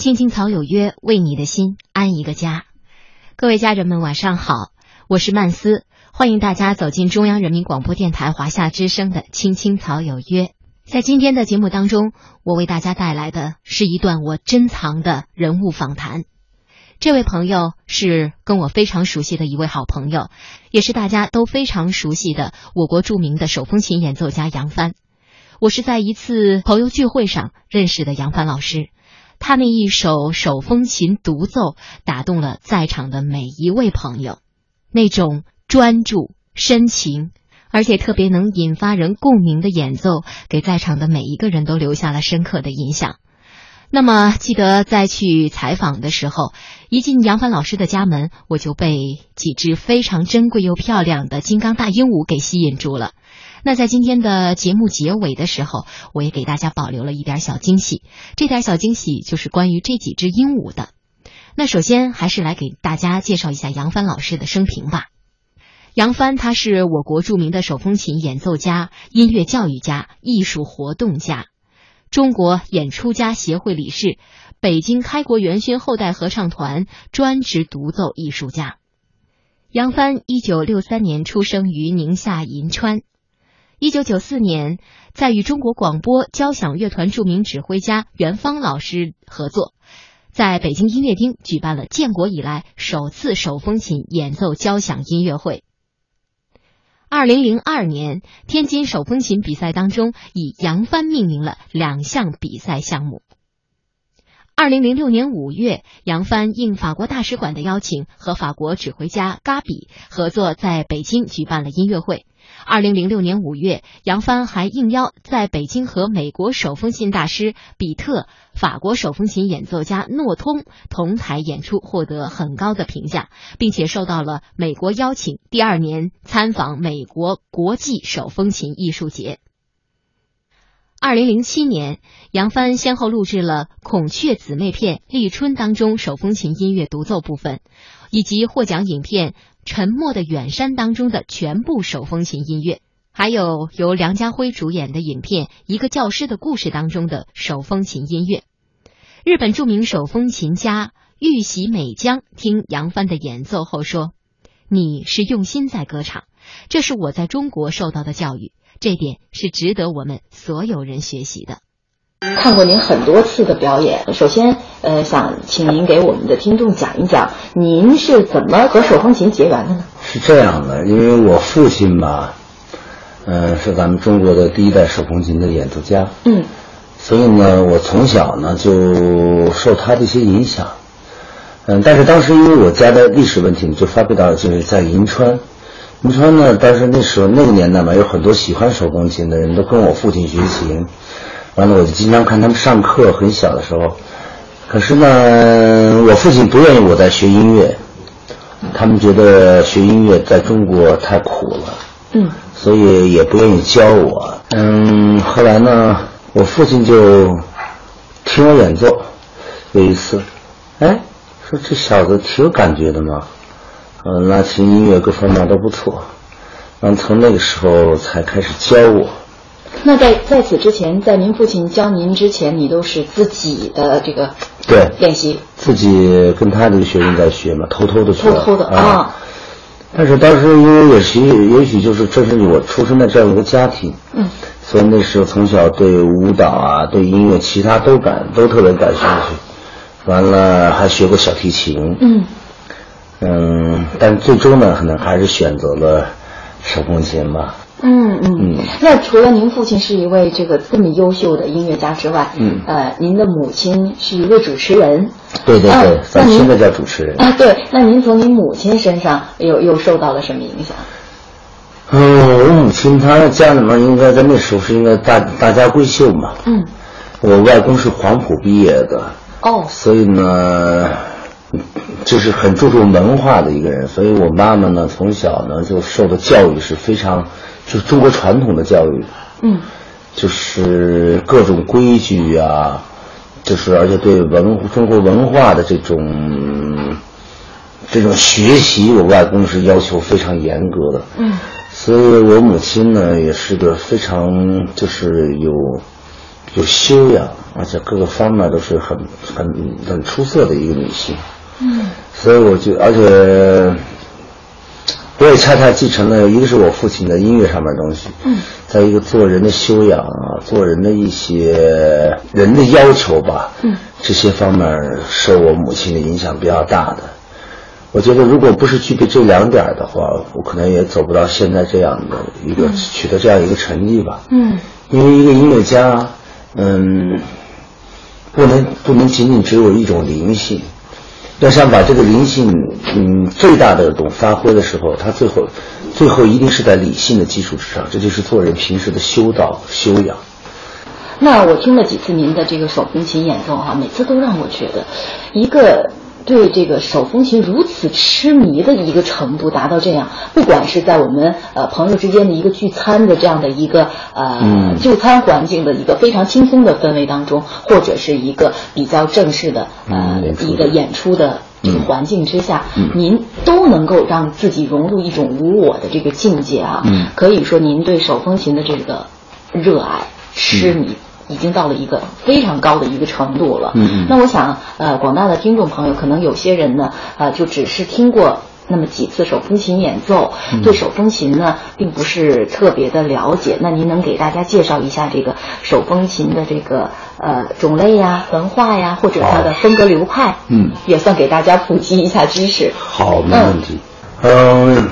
青青草有约，为你的心安一个家。各位家人们，晚上好，我是曼斯，欢迎大家走进中央人民广播电台华夏之声的《青青草有约》。在今天的节目当中，我为大家带来的是一段我珍藏的人物访谈。这位朋友是跟我非常熟悉的一位好朋友，也是大家都非常熟悉的我国著名的手风琴演奏家杨帆。我是在一次朋友聚会上认识的杨帆老师。他那一首手风琴独奏打动了在场的每一位朋友，那种专注、深情，而且特别能引发人共鸣的演奏，给在场的每一个人都留下了深刻的印象。那么，记得在去采访的时候，一进杨帆老师的家门，我就被几只非常珍贵又漂亮的金刚大鹦鹉给吸引住了。那在今天的节目结尾的时候，我也给大家保留了一点小惊喜。这点小惊喜就是关于这几只鹦鹉的。那首先还是来给大家介绍一下杨帆老师的生平吧。杨帆他是我国著名的手风琴演奏家、音乐教育家、艺术活动家，中国演出家协会理事，北京开国元勋后代合唱团专职独奏艺术家。杨帆一九六三年出生于宁夏银川。一九九四年，在与中国广播交响乐团著名指挥家袁芳老师合作，在北京音乐厅举办了建国以来首次手风琴演奏交响音乐会。二零零二年，天津手风琴比赛当中以杨帆命名了两项比赛项目。二零零六年五月，杨帆应法国大使馆的邀请，和法国指挥家嘎比合作，在北京举办了音乐会。二零零六年五月，杨帆还应邀在北京和美国手风琴大师比特、法国手风琴演奏家诺通同台演出，获得很高的评价，并且受到了美国邀请，第二年参访美国国际手风琴艺术节。二零零七年，杨帆先后录制了《孔雀姊妹片》《立春》当中手风琴音乐独奏部分，以及获奖影片《沉默的远山》当中的全部手风琴音乐，还有由梁家辉主演的影片《一个教师的故事》当中的手风琴音乐。日本著名手风琴家玉喜美江听杨帆的演奏后说：“你是用心在歌唱，这是我在中国受到的教育。”这点是值得我们所有人学习的。看过您很多次的表演，首先，呃，想请您给我们的听众讲一讲，您是怎么和手风琴结缘的呢？是这样的，因为我父亲吧，呃，是咱们中国的第一代手风琴的演奏家，嗯，所以呢，我从小呢就受他的一些影响，嗯，但是当时因为我家的历史问题，就发配到就是在银川。银川呢？但是那时候那个年代嘛，有很多喜欢手风琴的人都跟我父亲学琴，完了我就经常看他们上课。很小的时候，可是呢，我父亲不愿意我在学音乐，他们觉得学音乐在中国太苦了，嗯，所以也不愿意教我。嗯，后来呢，我父亲就听我演奏，有一次，哎，说这小子挺有感觉的嘛。嗯，拉琴音乐各方面都不错，然后从那个时候才开始教我。那在在此之前，在您父亲教您之前，你都是自己的这个对练习，自己跟他这个学生在学嘛，偷偷的学，偷偷的啊。但是当时因为也许也许就是这是我出生在这样一个家庭，嗯，所以那时候从小对舞蹈啊、对音乐，其他都感都特别感兴趣。完了还学过小提琴，嗯。嗯，但最终呢，可能还是选择了手风琴吧。嗯嗯。那除了您父亲是一位这个这么优秀的音乐家之外，嗯，呃，您的母亲是一位主持人。对对对，咱现在叫主持人啊。对，那您从您母亲身上又又受到了什么影响？嗯，我母亲她家里面应该在那时候是应该大大家闺秀嘛。嗯。我外公是黄埔毕业的。哦。所以呢。就是很注重文化的一个人，所以我妈妈呢，从小呢就受的教育是非常，就是中国传统的教育，嗯，就是各种规矩啊，就是而且对文中国文化的这种这种学习，我外公是要求非常严格的，嗯，所以我母亲呢也是个非常就是有有修养，而且各个方面都是很很很出色的一个女性。嗯，所以我就而且。我也恰恰继承了一个是我父亲的音乐上面的东西，嗯，在一个做人的修养啊，做人的一些人的要求吧，嗯，这些方面受我母亲的影响比较大的。我觉得如果不是具备这两点的话，我可能也走不到现在这样的一个取得这样一个成绩吧。嗯，因为一个音乐家，嗯，不能不能仅仅只有一种灵性。要想把这个灵性，嗯，最大的这种发挥的时候，他最后，最后一定是在理性的基础之上，这就是做人平时的修道修养。那我听了几次您的这个手风琴演奏哈，每次都让我觉得，一个对这个手风琴如此痴迷的一个程度达到这样，不管是在我们呃朋友之间的一个聚餐的这样的一个呃就餐环境的一个非常轻松的氛围当中，或者是一个比较正式的呃一个演出的这个环境之下，您都能够让自己融入一种无我的这个境界啊。可以说，您对手风琴的这个热爱、痴迷。已经到了一个非常高的一个程度了。嗯嗯。那我想，呃，广大的听众朋友，可能有些人呢，呃，就只是听过那么几次手风琴演奏，对手风琴呢，并不是特别的了解。那您能给大家介绍一下这个手风琴的这个呃种类呀、文化呀，或者它的风格流派？嗯，也算给大家普及一下知识。好，没问题。嗯，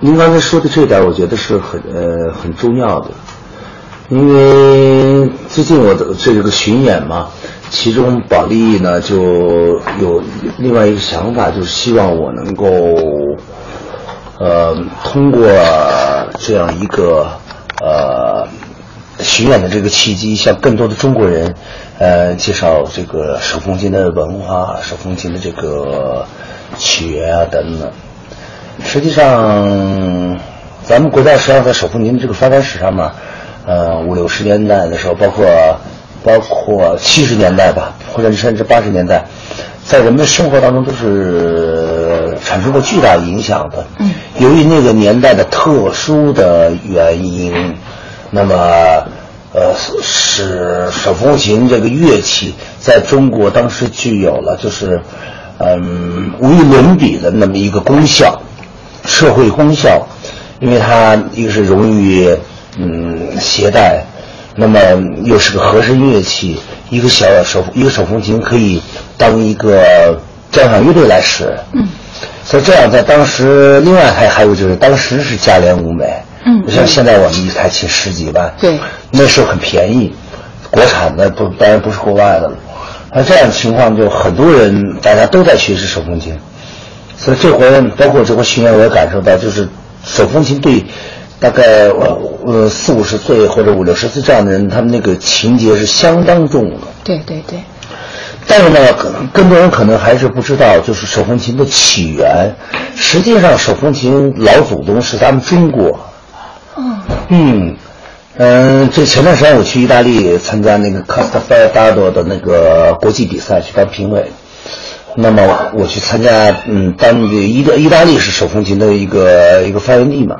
您刚才说的这点，我觉得是很呃很重要的。因为最近我的这个巡演嘛，其中保利呢就有另外一个想法，就是希望我能够，呃，通过这样一个呃巡演的这个契机，向更多的中国人，呃，介绍这个手风琴的文化、手风琴的这个起源啊等等。实际上，咱们国家实际上在手风琴的这个发展史上面。呃，五六十年代的时候，包括包括七十年代吧，或者甚至八十年代，在人们的生活当中都是产生过巨大影响的。嗯，由于那个年代的特殊的原因，那么呃，使手风琴这个乐器在中国当时具有了就是嗯无与伦比的那么一个功效，社会功效，因为它一个是容易。嗯，携带，那么又是个和声乐器，一个小手一个手风琴可以当一个交响乐队来使。嗯，所以这样在当时，另外还还有就是当时是价廉物美。嗯，像现在我们一台琴十几万。对，那时候很便宜，国产的不当然不是国外的了。那这样的情况就很多人大家都在学习手风琴，所以这回包括这回巡演我也感受到，就是手风琴对。大概呃四五十岁或者五六十岁这样的人，他们那个情节是相当重的。对对对。但是呢，更多人可能还是不知道，就是手风琴的起源。实际上，手风琴老祖宗是咱们中国。嗯。嗯嗯，这前段时间我去意大利参加那个卡斯塔费达多的那个国际比赛去当评委。那么我去参加，嗯，当地意大意大利是手风琴的一个一个发源地嘛。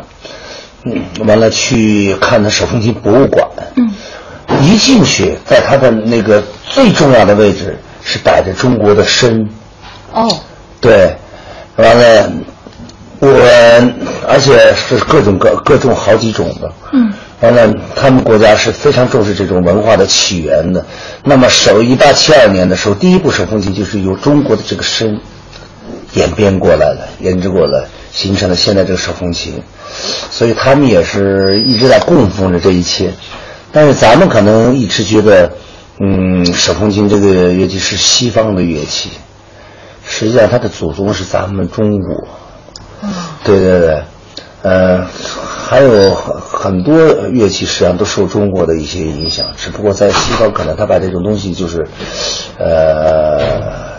嗯，完了去看他手风琴博物馆。嗯，一进去，在他的那个最重要的位置是摆着中国的笙。哦，对，完了，我而且是各种各各种好几种的。嗯，完了，他们国家是非常重视这种文化的起源的。那么，手一八七二年的时候，第一部手风琴就是由中国的这个笙演变过来了，研制过来，形成了现在这个手风琴。所以他们也是一直在供奉着这一切，但是咱们可能一直觉得，嗯，手风琴这个乐器是西方的乐器，实际上它的祖宗是咱们中国。对对对，呃，还有很很多乐器实际上都受中国的一些影响，只不过在西方可能他把这种东西就是，呃，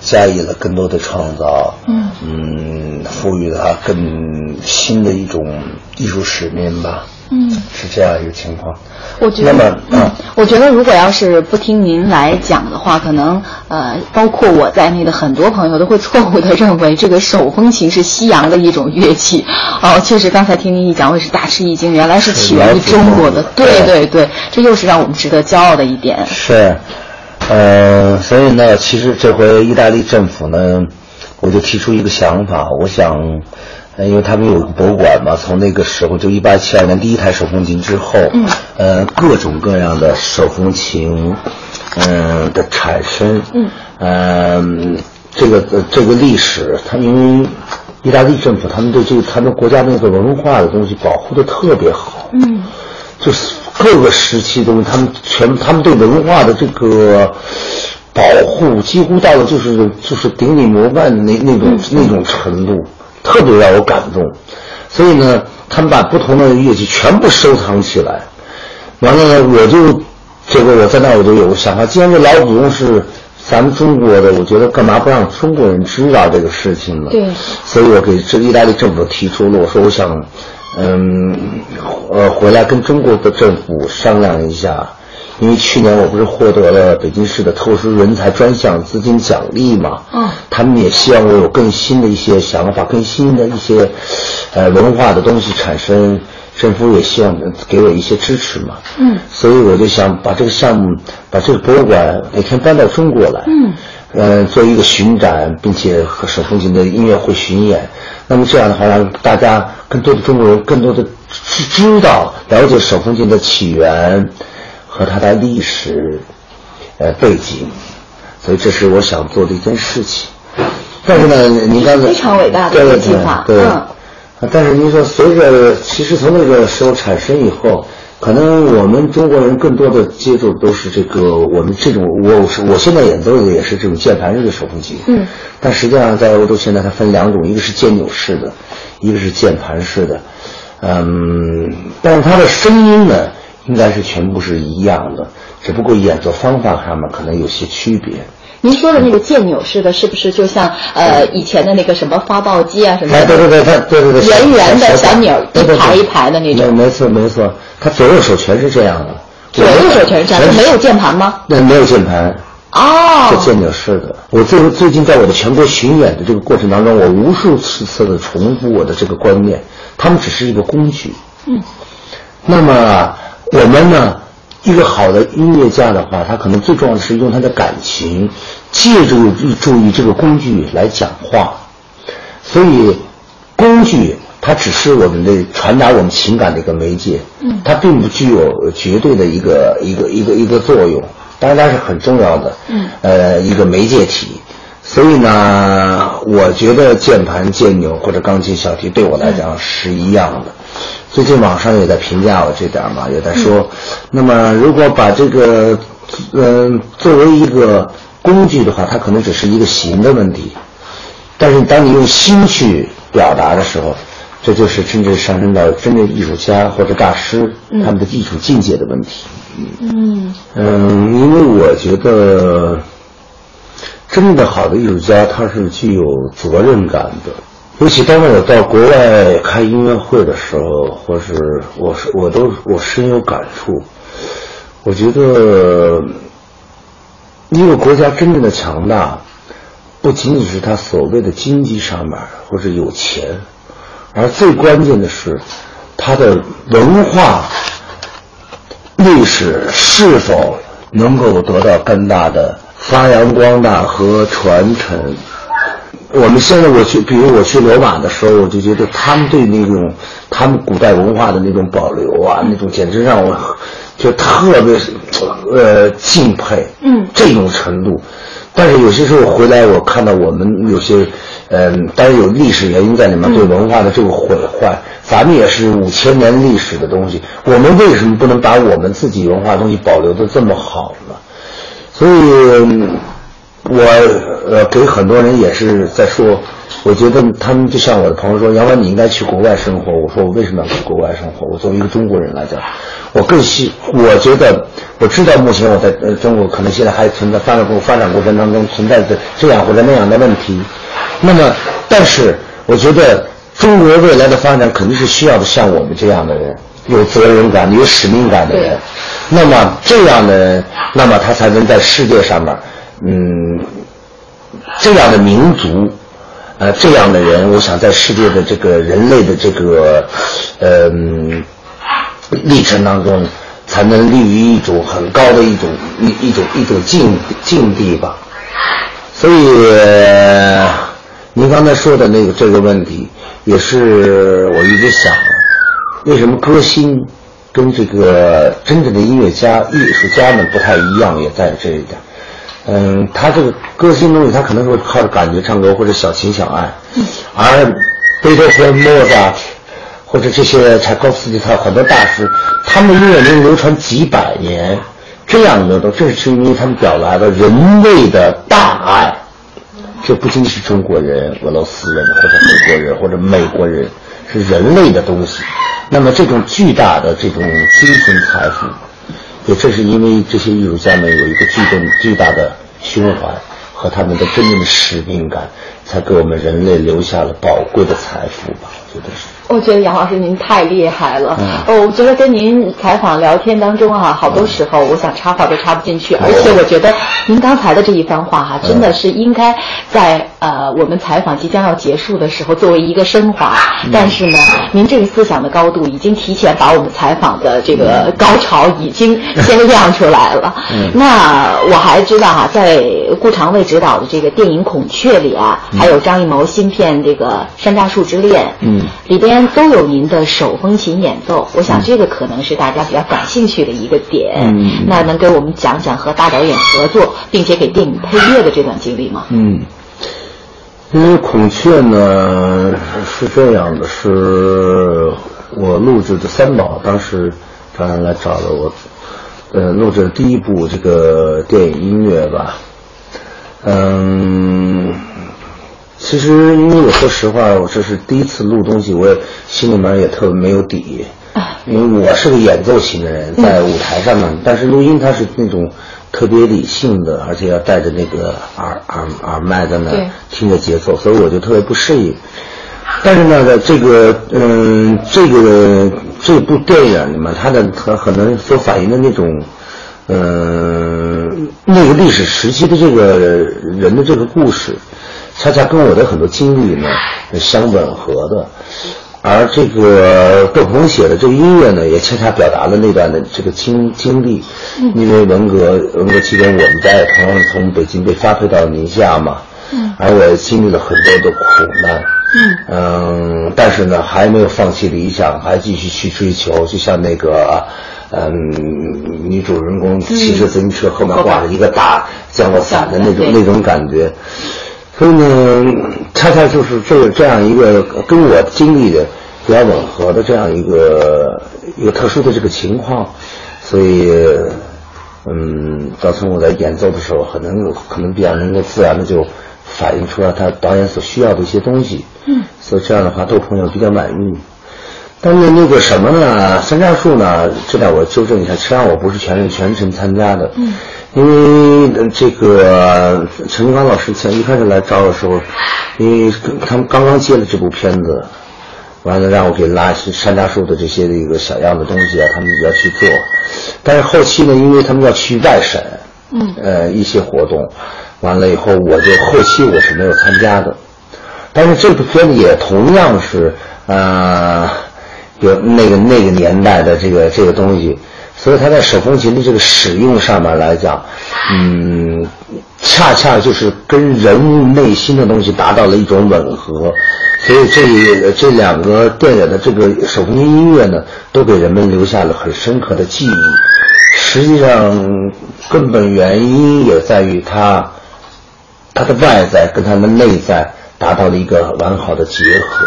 加以了更多的创造。嗯。嗯。赋予了它更新的一种艺术使命吧。嗯，是这样一个情况。我觉得，那么我觉得如果要是不听您来讲的话，可能呃，包括我在内的很多朋友都会错误的认为这个手风琴是西洋的一种乐器。哦，确实，刚才听您一讲，我也是大吃一惊，原来是起源于中国的。对对对，这又是让我们值得骄傲的一点。是，呃，所以呢，其实这回意大利政府呢，我就提出一个想法，我想，呃，因为他们有博物馆嘛，从那个时候就一八七二年第一台手风琴之后，嗯，呃，各种各样的手风琴，嗯、的产生，嗯，呃，这个呃这个历史，它因为意大利政府他们对这个他们国家那个文化的东西保护的特别好，嗯。就是各个时期的东西，他们全他们对文化的这个保护，几乎到了就是就是顶礼膜拜的那那种、那种程度，特别让我感动。所以呢，他们把不同的乐器全部收藏起来，完了呢，我就这个我在那我就有个想法，既然这老祖宗是咱们中国的，我觉得干嘛不让中国人知道这个事情呢？对所以我给这意大利政府提出了，我说我想，嗯，呃，回来跟中国的政府商量一下，因为去年我不是获得了北京市的特殊人才专项资金奖励嘛，嗯他们也希望我有更新的一些想法，更新的一些，呃，文化的东西产生，政府也希望给我一些支持嘛，嗯。所以我就想把这个项目，把这个博物馆哪天搬到中国来，嗯，呃，做一个巡展，并且和手风琴的音乐会巡演。那么这样的话，让大家更多的中国人更多的知知道、了解手风琴的起源和它的历史，呃背景。所以这是我想做的一件事情。但是呢，您刚才非常伟大的一个计划对。但是您说，随着其实从那个时候产生以后，可能我们中国人更多的接触都是这个我们这种，我是我现在演奏的也是这种键盘式的手风琴。嗯。但实际上，在欧洲现在它分两种，一个是键钮式的，一个是键盘式的。嗯，但是它的声音呢，应该是全部是一样的，只不过演奏方法上面可能有些区别。您说的那个键钮式的，是不是就像呃以前的那个什么发报机啊什么的？哎，对对对，它对对对，圆圆的小钮一排一排的那种没没错没错，它左右手全是这样的。左右手全是这样，全就没有键盘吗？那没有键盘，哦是键钮式的。我最最近在我的全国巡演的这个过程当中，我无数次次的重复我的这个观念，他们只是一个工具。嗯。那么我们呢，一个好的音乐家的话，他可能最重要的是用他的感情，借助注意这个工具来讲话。所以，工具它只是我们的传达我们情感的一个媒介，嗯它并不具有绝对的一个一个一个一个作用，当然它是很重要的，嗯呃，一个媒介体。所以呢，我觉得键盘、键钮或者钢琴、小提对我来讲是一样的。最近网上也在评价我这点嘛，也在说，那么如果把这个，嗯、作为一个工具的话，它可能只是一个形的问题。但是当你用心去表达的时候，这就是真正上升到真正艺术家或者大师他们的艺术境界的问题。嗯嗯，因为我觉得，真的好的艺术家他是具有责任感的。尤其当我到国外开音乐会的时候，或是我是我都我深有感触。我觉得，一个国家真正的强大，不仅仅是他所谓的经济上面或者有钱，而最关键的是他的文化历史是否能够得到更大的发扬光大和传承。我们现在我去，比如我去罗马的时候，我就觉得他们对那种他们古代文化的那种保留啊，那种简直让我就特别呃敬佩。嗯这种程度。但是有些时候回来，我看到我们有些，嗯、当然有历史原因在里面，对文化的这个毁坏，咱们也是五千年历史的东西，我们为什么不能把我们自己文化东西保留的这么好呢？所以，我呃给很多人也是在说，我觉得他们就像我的朋友说，杨澜你应该去国外生活。我说我为什么要去国外生活？我作为一个中国人来讲，我更希我觉得我知道目前我在呃中国可能现在还存在发展过发展过程当中存在着这样或者那样的问题，那么但是我觉得中国未来的发展肯定是需要的像我们这样的人，有责任感、有使命感的人。那么这样的，那么他才能在世界上面，嗯，这样的民族，呃，这样的人，我想在世界的这个人类的这个，嗯，历程当中，才能立于一种很高的一种一一种一种境境地吧。所以，您刚才说的那个这个问题，也是我一直想，为什么歌星跟这个真正的音乐家、艺术家们不太一样，也在这一点。嗯，他这个歌星东西，他可能是靠着感觉唱歌或者小情小爱，而贝多芬、莫扎或者这些柴可夫斯基，他很多大师，他们的音乐能流传几百年。这样的都正是因为他们表达了人类的大爱，这不仅仅是中国人、俄罗斯人或者美国人或者美国人，是人类的东西。那么这种巨大的这种精神财富，也正是因为这些艺术家们有一个巨重巨大的胸怀和他们的真正的使命感，才给我们人类留下了宝贵的财富吧？我觉得是。我觉得杨老师您太厉害了。哦，我觉得跟您采访聊天当中啊，好多时候我想插话都插不进去，而且我觉得您刚才的这一番话哈，真的是应该在呃我们采访即将要结束的时候作为一个升华。但是呢，您这个思想的高度已经提前把我们采访的这个高潮已经先亮出来了。那我还知道哈，在顾长卫执导的这个电影《孔雀》里啊，还有张艺谋新片这个《山楂树之恋》嗯里边。都有您的手风琴演奏，我想这个可能是大家比较感兴趣的一个点。那能给我们讲讲和大导演合作，并且给电影配乐的这段经历吗？嗯，因为《孔雀》呢是这样的，是我录制的三宝，当时当然来找了我，呃，录制第一部这个电影音乐吧，嗯。其实，因为我说实话，我这是第一次录东西，我也心里面也特别没有底。因为我是个演奏型的人，在舞台上呢，但是录音它是那种特别理性的，而且要带着那个耳耳耳麦在那听着节奏，所以我就特别不适应。但是呢，在这个嗯，这个这部电影里面，它的它可能所反映的那种嗯那个历史时期的这个人的这个故事。恰恰跟我的很多经历呢相吻合的，而这个窦鹏写的这个音乐呢，也恰恰表达了那段的这个经经历。因为文革文革期间，我们家也同样从北京被发配到宁夏嘛，而我也经历了很多的苦难。嗯，但是呢，还没有放弃理想，还继续去追求。就像那个，嗯，女主人公骑着自行车，后面挂着一个大降落伞的那种那种感觉。所以呢，恰恰就是这个这样一个跟我经历的比较吻合的这样一个一个特殊的这个情况，所以，嗯，造成我在演奏的时候，可能可能比较能够自然的就反映出来他导演所需要的一些东西。嗯。所以这样的话，豆朋友比较满意。但是那个什么呢？山楂树呢？这点我纠正一下，实际上我不是全全程参加的。嗯。因为这个陈立刚老师前一开始来找我的时候，因为他们刚刚接了这部片子，完了让我给拉山楂树的这些的一个小样的东西啊，他们要去做。但是后期呢，因为他们要去外审，嗯，呃，一些活动，完了以后，我就后期我是没有参加的。但是这部片子也同样是呃，有那个那个年代的这个这个东西。所以他在手风琴的这个使用上面来讲，嗯，恰恰就是跟人物内心的东西达到了一种吻合，所以这这两个电影的这个手风琴音乐呢，都给人们留下了很深刻的记忆。实际上，根本原因也在于它，它的外在跟它的内在达到了一个完好的结合，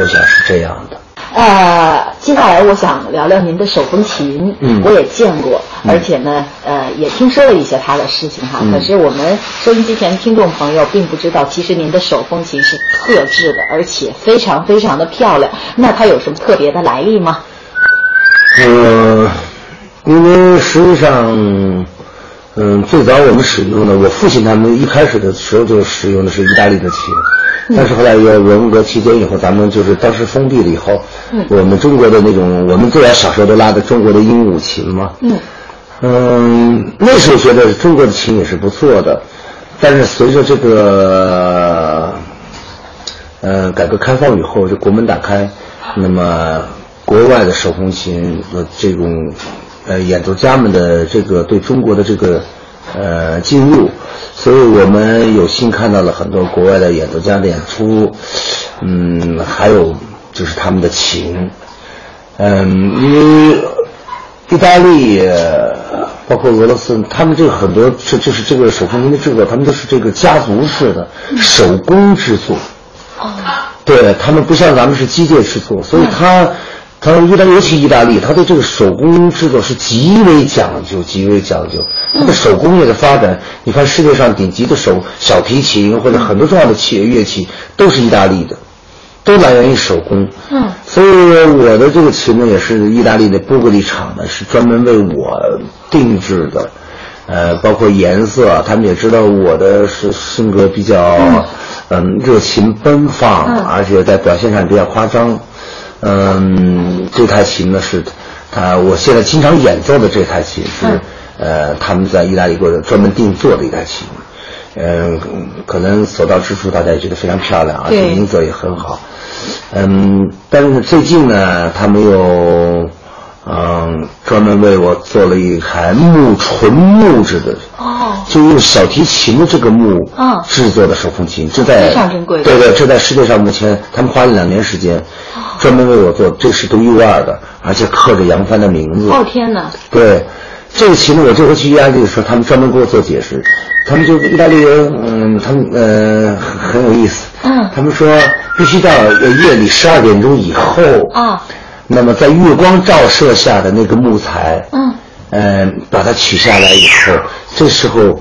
我想是这样的。呃，接下来我想聊聊您的手风琴。嗯，我也见过，而且呢，呃，也听说了一些他的事情哈。可是我们收音机前听众朋友并不知道，其实您的手风琴是特制的，而且非常非常的漂亮。那它有什么特别的来历吗？呃，因为实际上，嗯，最早我们使用的，我父亲他们一开始的时候就使用的是意大利的琴。但是后来有文革期间以后，咱们就是当时封闭了以后，嗯。我们中国的那种，我们最早小时候都拉的中国的鹦鹉琴嘛，嗯。嗯，那时候觉得中国的琴也是不错的，但是随着这个，呃，改革开放以后，这国门打开，那么国外的手风琴和这种，呃，演奏家们的这个对中国的这个，呃，进入，所以我们有幸看到了很多国外的演奏家的演出，嗯，还有就是他们的琴，嗯，因为意大利，呃包括俄罗斯，他们这个很多这就是这个手风琴的制作，他们都是这个家族式的手工制作。哦，对他们不像咱们是机械制作，所以他，他意大尤其意大利，他对这个手工制作是极为讲究，极为讲究。它的手工业的发展，你看世界上顶级的手小提琴或者很多重要的器乐器都是意大利的，都来源于手工。嗯所以我的这个琴呢，也是意大利的波格利厂呢，是专门为我定制的。呃，包括颜色啊，他们也知道我的是性格比较，嗯，热情奔放，嗯而且在表现上比较夸张。嗯，这台琴呢是，它我现在经常演奏的这台琴是，嗯呃，他们在意大利给我专门定做的一台琴。嗯，可能所到之处大家也觉得非常漂亮，而且对音色也很好。嗯，但是最近呢，他们又嗯专门为我做了一台木纯木质的，哦。就用小提琴的这个木嗯。制作的手风琴，这在非常珍贵对对，这在世界上目前他们花了两年时间，专门为我做，这是独一无二的，而且刻着杨帆的名字。哦天哪，对，这个琴呢，我这回去意大利的时候，他们专门给我做解释。他们就意大利人，嗯，他们呃很很有意思。嗯他们说必须到呃夜里十二点钟以后啊，那么在月光照射下的那个木材，嗯，嗯，把它取下来以后，这时候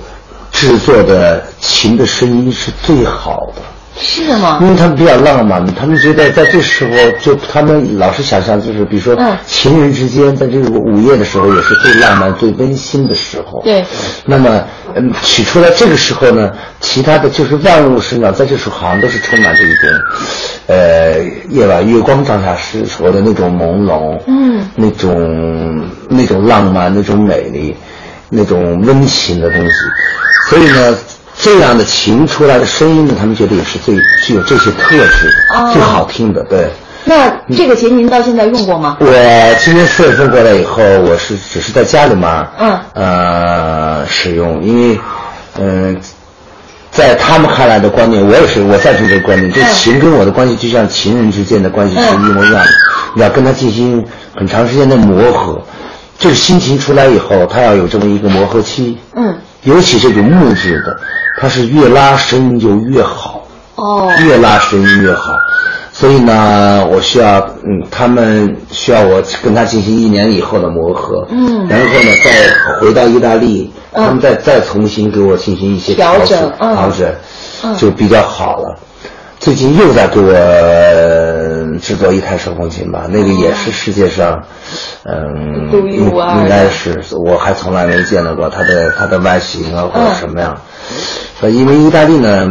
制作的琴的声音是最好的。是吗？因为他们比较浪漫，他们觉得 在这时候，就他们老是想象，就是比如说嗯情人之间在这个午夜的时候，也是最浪漫、最温馨的时候。对。那么，嗯，取出来这个时候呢，其他的就是万物生长，在这时候好像都是充满着一种，呃，夜晚月光照下时时候的那种朦胧，嗯那种那种浪漫、那种美丽、那种温情的东西。所以呢，这样的琴出来的声音呢，他们觉得也是最具有这些特质的，哦。最好听的。对，那这个琴您到现在用过吗？我今年四月份过来以后，我是只是在家里面，嗯。呃，使用，因为，嗯、在他们看来的观念，我也是我赞成这个观念，这嗯琴跟我的关系就像情人之间的关系是一模一样的，你要跟他进行很长时间的磨合，这是新琴出来以后，他要有这么一个磨合期，嗯，尤其这种木质的，它是越拉声音就越好。哦，越拉声音越好。所以呢，我需要，嗯，他们需要我跟他进行一年以后的磨合，嗯然后呢，再回到意大利，嗯他们再再重新给我进行一些调整调整，嗯就比较好了。最近又在给我呃制作一台手风琴吧，那个也是世界上，嗯，独一无二的应该是我还从来没见到过它的它的外形啊或者嗯什么样。呃，因为意大利呢，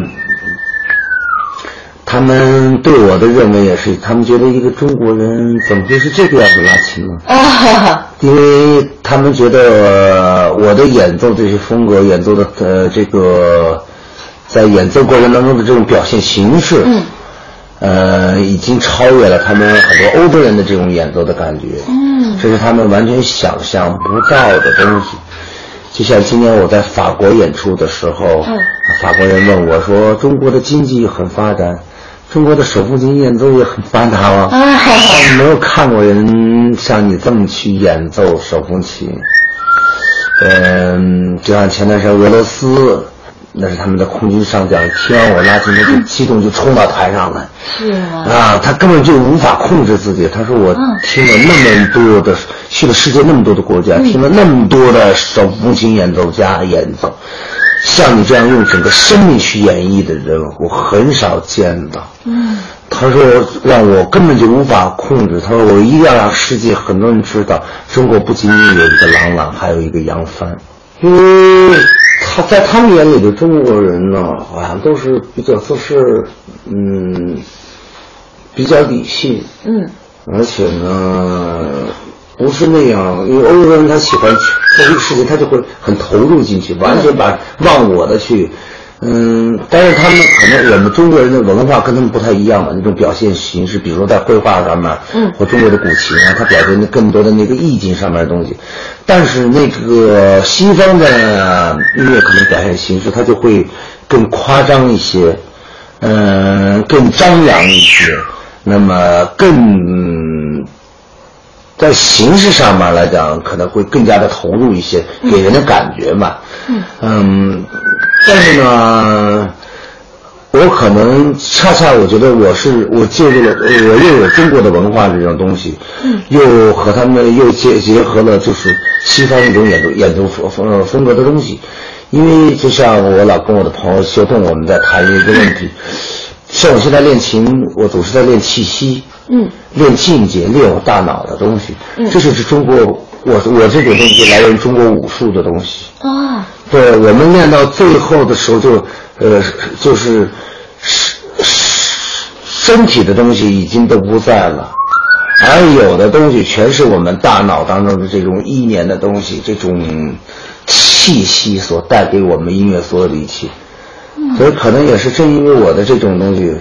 他们对我的认为也是，他们觉得一个中国人怎么会是这个样子拉琴呢？啊哈哈，因为他们觉得呃我的演奏这些风格，演奏的呃这个在演奏过程当中的这种表现形式，嗯，呃，已经超越了他们很多欧洲人的这种演奏的感觉，嗯这是他们完全想象不到的东西。就像今年我在法国演出的时候，嗯法国人问我说：“中国的经济很发展，中国的手风琴演奏也很发达吗？”啊哈哈，他们没有看过人像你这么去演奏手风琴。嗯，就像前段时间俄罗斯，那是他们的空军上将，听完我拉琴，他就激动就冲到台上来。是啊？啊，他根本就无法控制自己。他说我嗯听了那么多的，去了世界那么多的国家，听了那么多的手风琴演奏家演奏，像你这样用整个生命去演绎的人，我很少见到。嗯，他说让我根本就无法控制。他说我一定要让世界很多人知道，中国不仅仅有一个郎朗，还有一个杨帆，因为他在他们眼里的中国人呢，好像都是比较做事，嗯，比较理性，嗯，而且呢，不是那样，因为欧洲人他喜欢做一个事情，他就会很投入进去，完全把忘我的去。嗯，但是他们可能我们中国人的文化跟他们不太一样嘛，那种表现形式，比如说在绘画上面，嗯，或中国的古琴啊，它表现的更多的那个意境上面的东西。但是那个西方的音乐可能表现形式，它就会更夸张一些，嗯，更张扬一些，那么更在形式上面来讲，可能会更加的投入一些，给人的感觉嘛，嗯。但是呢，我可能恰恰我觉得我是我借助了我又有中国的文化这种东西，又和他们又结结合了就是西方一种演奏演奏风风风格的东西，因为就像我老跟我的朋友修动，我们在谈一个问题，像我现在练琴，我总是在练气息，嗯，练境界，练我大脑的东西，这就是中国我我这种东西来源于中国武术的东西。啊，对我们练到最后的时候就，呃，就是身身体的东西已经都不在了，而有的东西全是我们大脑当中的这种意念的东西，这种气息所带给我们音乐所有的一切。所以可能也是正因为我的这种东西，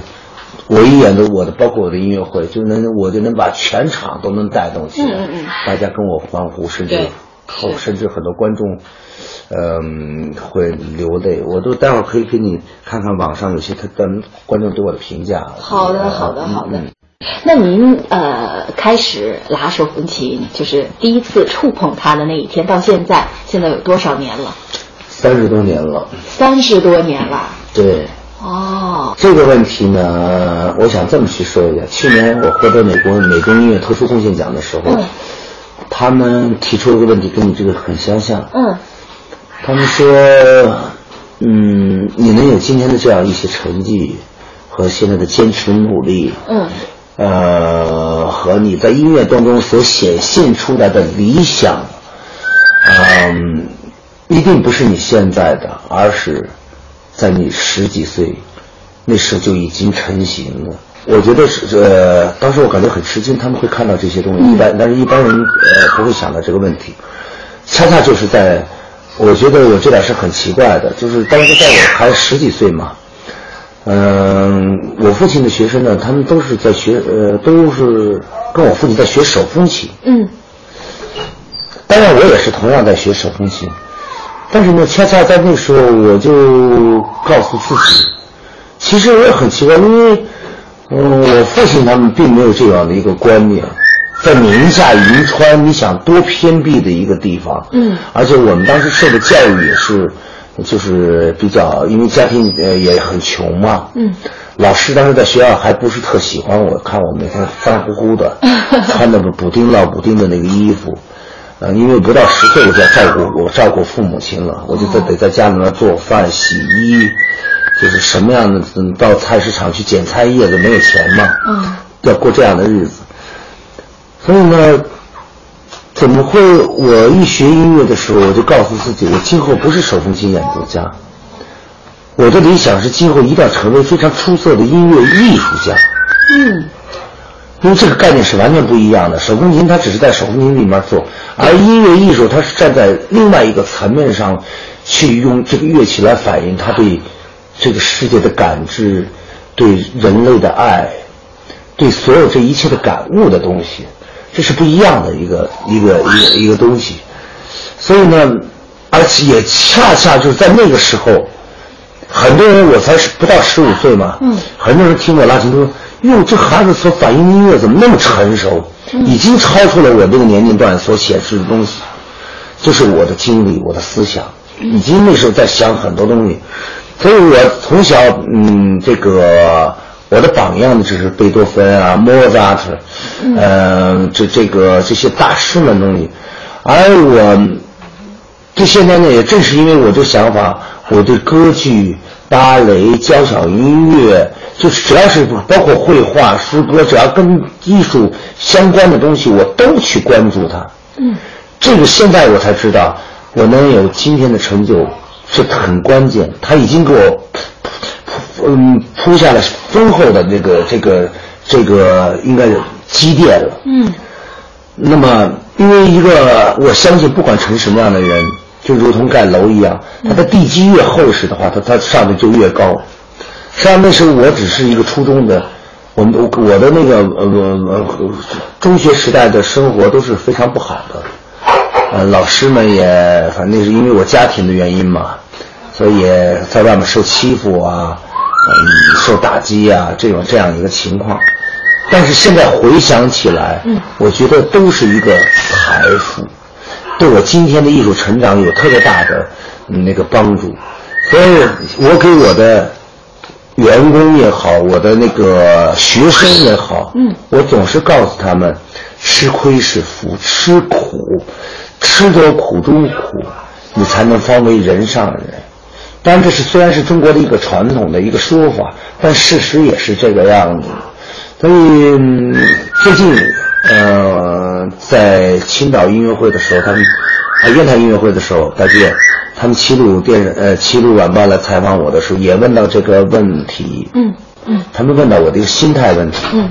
我一演的我的，包括我的音乐会，就能我就能把全场都能带动起来，嗯嗯嗯大家跟我欢呼，甚至后甚至很多观众。嗯，会流泪。我都待会儿可以给你看看网上有些他的观众对我的评价。好的，好的，好的嗯。那您呃开始拉手风琴，就是第一次触碰它的那一天，到现在，现在有多少年了？三十多年了。三十多年了。对哦，这个问题呢，我想这么去说一下。去年我获得美国美国音乐特殊贡献奖的时候，嗯他们提出了个问题，跟你这个很相像。嗯他们说，嗯，你能有今天的这样一些成绩和现在的坚持努力，嗯呃，和你在音乐当中所显现出来的理想，嗯，一定不是你现在的，而是在你十几岁那时候就已经成型了。我觉得是呃，当时我感觉很吃惊，他们会看到这些东西，一般但是一般人呃不会想到这个问题。恰恰就是在，我觉得我这点是很奇怪的，就是当时在我还十几岁嘛，嗯，我父亲的学生呢，他们都是在学，呃，都是跟我父亲在学手风琴。嗯。当然，我也是同样在学手风琴，但是呢，恰恰在那时候，我就告诉自己，其实我也很奇怪，因为，嗯，我父亲他们并没有这样的一个观念，在宁夏银川，你想多偏僻的一个地方，嗯。而且我们当时受的教育也是，就是比较，因为家庭呃也很穷嘛，嗯，老师当时在学校还不是特喜欢我，看我每天脏乎乎的，穿的补丁到补丁的那个衣服，呃，因为不到十岁我就要照顾我照顾父母亲了，我就在得在家里面做饭、洗衣，就是什么样的嗯到菜市场去捡菜叶子没有钱嘛，嗯，要过这样的日子，所以呢，怎么会我一学音乐的时候，我就告诉自己，我今后不是手风琴演奏家，我的理想是今后一定要成为非常出色的音乐艺术家。嗯因为这个概念是完全不一样的。手风琴它只是在手风琴里面做，而音乐艺术它是站在另外一个层面上，去用这个乐器来反映他对这个世界的感知，对人类的爱，对所有这一切的感悟的东西，这是不一样的一个一个一个一个东西。所以呢，而且也恰恰就是在那个时候，很多人我才是不到十五岁嘛，嗯。很多人听我拉琴都说，哟，这孩子所反映的音乐怎么那么成熟，已经超出了我这个年龄段所显示的东西，就是我的经历，我的思想，已经那时候在想很多东西，所以我从小，嗯，这个我的榜样呢就是贝多芬啊、莫扎特，嗯，这这个这些大师们东西，而我。这现在呢，也正是因为我这想法，我对歌剧、芭蕾、交响音乐，就是只要是包括绘画、诗歌，只要跟艺术相关的东西，我都去关注它。嗯，这个现在我才知道，我能有今天的成就，是很关键，他已经给我铺嗯铺下了丰厚的这个这个这个应该积淀了。嗯。那么，因为一个我相信，不管成什么样的人，就如同盖楼一样，它的地基越厚实的话，它它上面就越高。实际上那时候我只是一个初中的，我们我的那个呃呃中学时代的生活都是非常不好的，呃老师们也反正是因为我家庭的原因嘛，所以在外面受欺负啊，嗯受打击啊这种这样一个情况。但是现在回想起来，嗯，我觉得都是一个财富，对我今天的艺术成长有特别大的那个帮助。所以我给我的员工也好，我的那个学生也好，嗯，我总是告诉他们，吃亏是福，吃苦，吃得苦中苦，你才能方为人上人。当然，这是虽然是中国的一个传统的一个说法，但事实也是这个样子。所以最近，呃，在青岛音乐会的时候，他们啊，烟台音乐会的时候，大姐，他们七路电视呃齐鲁晚报来采访我的时候，也问到这个问题。嗯嗯。他们问到我的一个心态问题。嗯。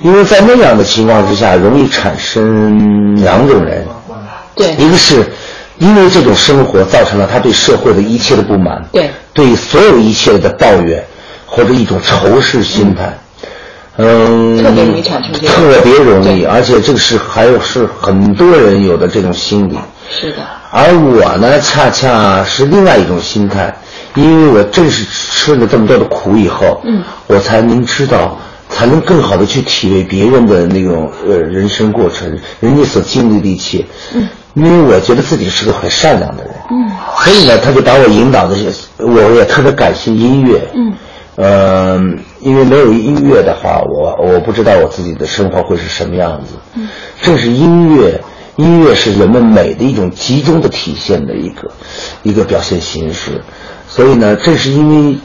因为在那样的情况之下，容易产生两种人。对。一个是因为这种生活造成了他对社会的一切的不满。对。对所有一切的抱怨，或者一种仇视心态。嗯，特别容易产生这特别容易，而且这个是还有是很多人有的这种心理。是的。而我呢，恰恰是另外一种心态，因为我正是吃了这么多的苦以后，嗯，我才能知道，才能更好的去体会别人的那种呃人生过程，人家所经历的一切。嗯。因为我觉得自己是个很善良的人。嗯。所以呢，他就把我引导的，我也特别感谢音乐。嗯。呃，因为没有音乐的话，我我不知道我自己的生活会是什么样子。嗯，正是音乐，音乐是人们美的一种集中的体现的一个一个表现形式。所以呢，正是因为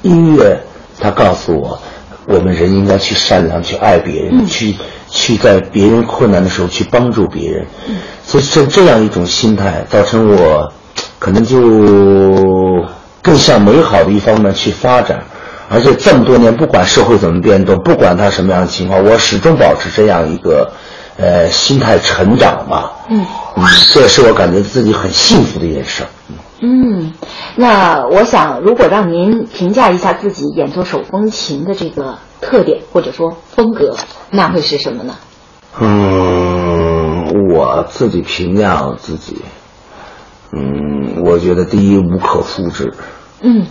音乐，它告诉我，我们人应该去善良，去爱别人，去去在别人困难的时候去帮助别人。嗯，所以这这样一种心态，造成我可能就更向美好的一方面去发展。而且这么多年，不管社会怎么变动，不管它什么样的情况，我始终保持这样一个，呃，心态成长吧。嗯，这也是我感觉自己很幸福的一件事。嗯，那我想，如果让您评价一下自己演奏手风琴的这个特点或者说风格，那会是什么呢？嗯，我自己评价我自己，嗯，我觉得第一无可复制。嗯。